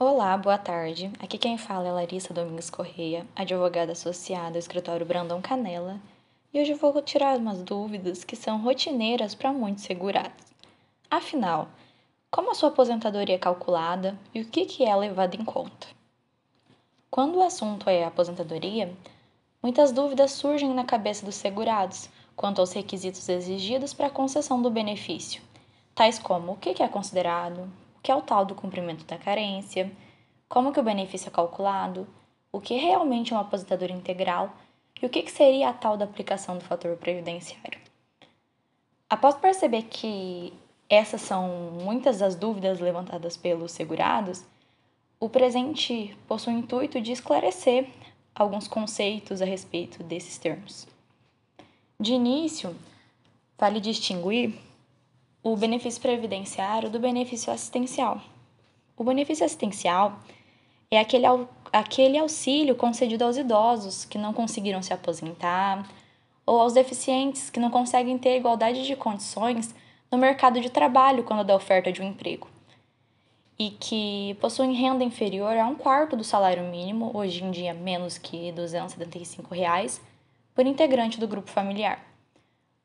Olá, boa tarde. Aqui quem fala é Larissa Domingos Correia, advogada associada ao escritório Brandão Canela, e hoje vou tirar umas dúvidas que são rotineiras para muitos segurados. Afinal, como a sua aposentadoria é calculada e o que, que é levado em conta? Quando o assunto é aposentadoria, muitas dúvidas surgem na cabeça dos segurados quanto aos requisitos exigidos para a concessão do benefício, tais como o que é considerado, o que é o tal do cumprimento da carência, como que o benefício é calculado, o que realmente é uma aposentadoria integral e o que, que seria a tal da aplicação do fator previdenciário. Após perceber que essas são muitas das dúvidas levantadas pelos segurados, o presente possui o intuito de esclarecer alguns conceitos a respeito desses termos. De início, vale distinguir o benefício previdenciário do benefício assistencial. O benefício assistencial é aquele, aquele auxílio concedido aos idosos que não conseguiram se aposentar ou aos deficientes que não conseguem ter igualdade de condições no mercado de trabalho quando da oferta de um emprego e que possuem renda inferior a um quarto do salário mínimo, hoje em dia menos que 275 reais, por integrante do grupo familiar.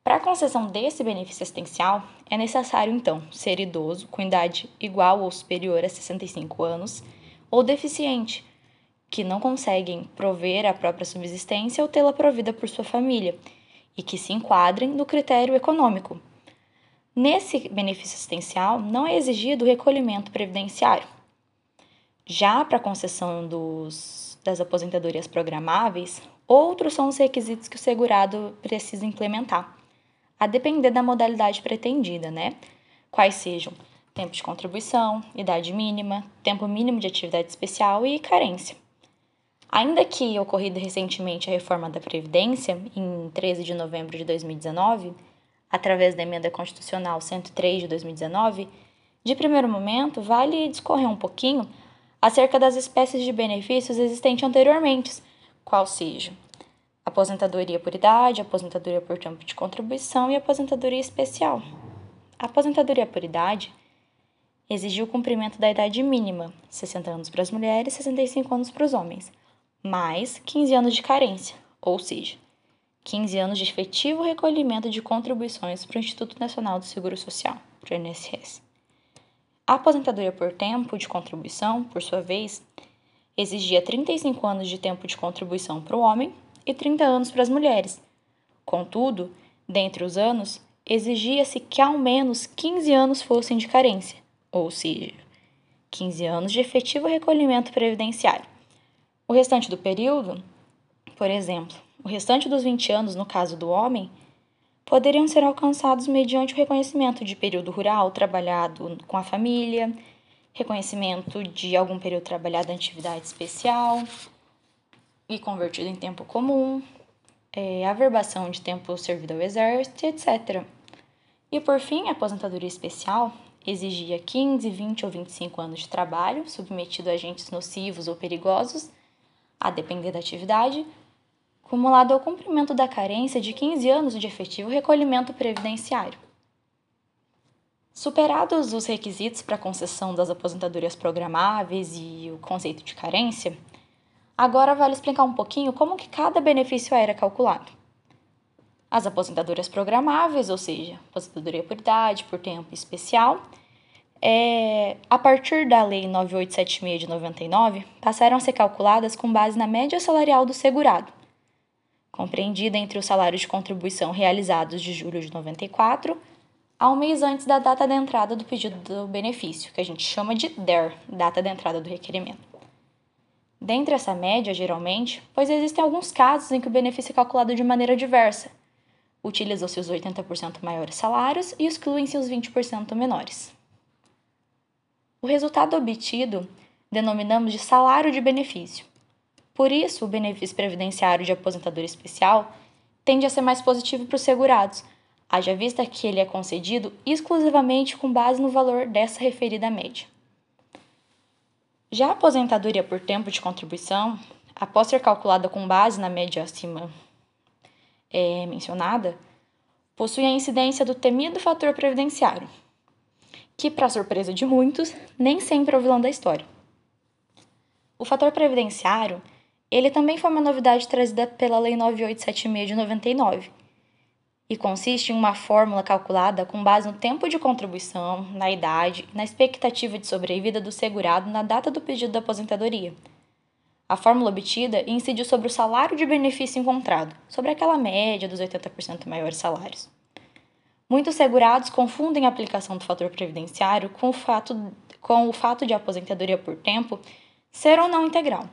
Para a concessão desse benefício assistencial, é necessário, então, ser idoso, com idade igual ou superior a 65 anos, ou deficiente, que não conseguem prover a própria subsistência ou tê-la provida por sua família, e que se enquadrem no critério econômico. Nesse benefício assistencial, não é exigido o recolhimento previdenciário. Já para a concessão dos, das aposentadorias programáveis, outros são os requisitos que o segurado precisa implementar a depender da modalidade pretendida, né? Quais sejam tempo de contribuição, idade mínima, tempo mínimo de atividade especial e carência. Ainda que ocorrida recentemente a reforma da Previdência, em 13 de novembro de 2019, através da emenda constitucional 103 de 2019, de primeiro momento, vale discorrer um pouquinho acerca das espécies de benefícios existentes anteriormente, qual seja aposentadoria por idade, aposentadoria por tempo de contribuição e aposentadoria especial. A aposentadoria por idade exigiu o cumprimento da idade mínima, 60 anos para as mulheres e 65 anos para os homens, mais 15 anos de carência, ou seja, 15 anos de efetivo recolhimento de contribuições para o Instituto Nacional do Seguro Social, para o INSS. A aposentadoria por tempo de contribuição, por sua vez, exigia 35 anos de tempo de contribuição para o homem e 30 anos para as mulheres. Contudo, dentre os anos, exigia-se que ao menos 15 anos fossem de carência, ou seja, 15 anos de efetivo recolhimento previdenciário. O restante do período, por exemplo, o restante dos 20 anos no caso do homem, poderiam ser alcançados mediante o reconhecimento de período rural trabalhado com a família, reconhecimento de algum período trabalhado em atividade especial, e convertido em tempo comum, é, averbação de tempo servido ao exército, etc. E por fim, a aposentadoria especial exigia 15, 20 ou 25 anos de trabalho, submetido a agentes nocivos ou perigosos, a depender da atividade, acumulado ao cumprimento da carência de 15 anos de efetivo recolhimento previdenciário. Superados os requisitos para concessão das aposentadorias programáveis e o conceito de carência, Agora vale explicar um pouquinho como que cada benefício era calculado. As aposentadorias programáveis, ou seja, aposentadoria por idade, por tempo especial, é, a partir da Lei 9876 de 99, passaram a ser calculadas com base na média salarial do segurado, compreendida entre os salários de contribuição realizados de julho de 94 ao mês antes da data da entrada do pedido do benefício, que a gente chama de DER, data da entrada do requerimento. Dentre essa média, geralmente, pois existem alguns casos em que o benefício é calculado de maneira diversa. Utilizam-se os 80% maiores salários e excluem-se os 20% menores. O resultado obtido denominamos de salário de benefício. Por isso, o benefício previdenciário de aposentadoria especial tende a ser mais positivo para os segurados, haja vista que ele é concedido exclusivamente com base no valor dessa referida média. Já a aposentadoria por tempo de contribuição, após ser calculada com base na média acima é, mencionada, possui a incidência do temido fator previdenciário, que, para surpresa de muitos, nem sempre é o vilão da história. O fator previdenciário, ele também foi uma novidade trazida pela Lei 9876 de 99, e consiste em uma fórmula calculada com base no tempo de contribuição, na idade e na expectativa de sobrevida do segurado na data do pedido da aposentadoria. A fórmula obtida incidiu sobre o salário de benefício encontrado, sobre aquela média dos 80% maiores salários. Muitos segurados confundem a aplicação do fator previdenciário com o fato, com o fato de a aposentadoria por tempo ser ou não integral.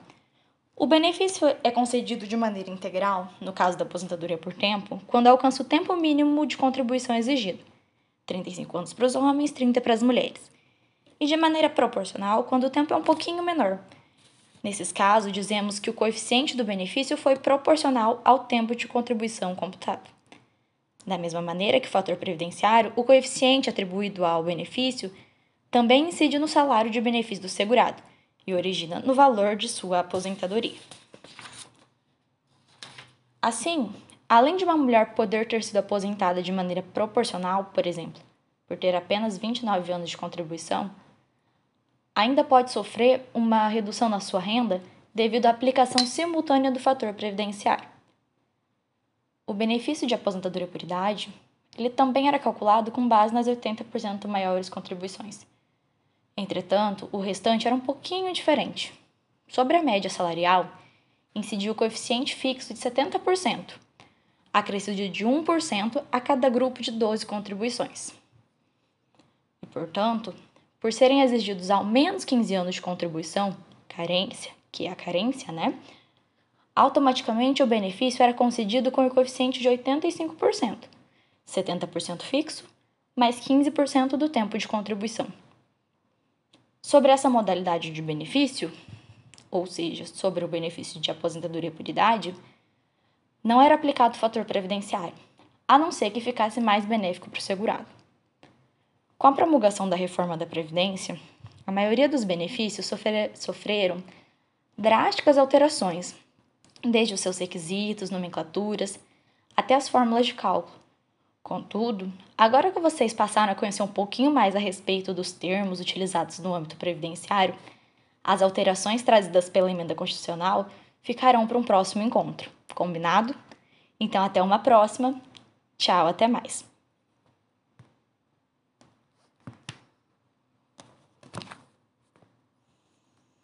O benefício é concedido de maneira integral, no caso da aposentadoria por tempo, quando alcança o tempo mínimo de contribuição exigido, 35 anos para os homens, 30 para as mulheres, e de maneira proporcional quando o tempo é um pouquinho menor. Nesses casos, dizemos que o coeficiente do benefício foi proporcional ao tempo de contribuição computado. Da mesma maneira que o fator previdenciário, o coeficiente atribuído ao benefício também incide no salário de benefício do segurado, e origina no valor de sua aposentadoria. Assim, além de uma mulher poder ter sido aposentada de maneira proporcional, por exemplo, por ter apenas 29 anos de contribuição, ainda pode sofrer uma redução na sua renda devido à aplicação simultânea do fator previdenciário. O benefício de aposentadoria por idade, ele também era calculado com base nas 80% maiores contribuições, Entretanto, o restante era um pouquinho diferente. Sobre a média salarial, incidiu o coeficiente fixo de 70%, acrescido de 1% a cada grupo de 12 contribuições. E, portanto, por serem exigidos ao menos 15 anos de contribuição, carência, que é a carência, né? Automaticamente o benefício era concedido com o coeficiente de 85%, 70% fixo, mais 15% do tempo de contribuição. Sobre essa modalidade de benefício, ou seja, sobre o benefício de aposentadoria por idade, não era aplicado o fator previdenciário, a não ser que ficasse mais benéfico para o segurado. Com a promulgação da reforma da Previdência, a maioria dos benefícios sofrer, sofreram drásticas alterações, desde os seus requisitos, nomenclaturas, até as fórmulas de cálculo, Contudo, agora que vocês passaram a conhecer um pouquinho mais a respeito dos termos utilizados no âmbito previdenciário, as alterações trazidas pela emenda constitucional ficarão para um próximo encontro. Combinado? Então, até uma próxima. Tchau, até mais.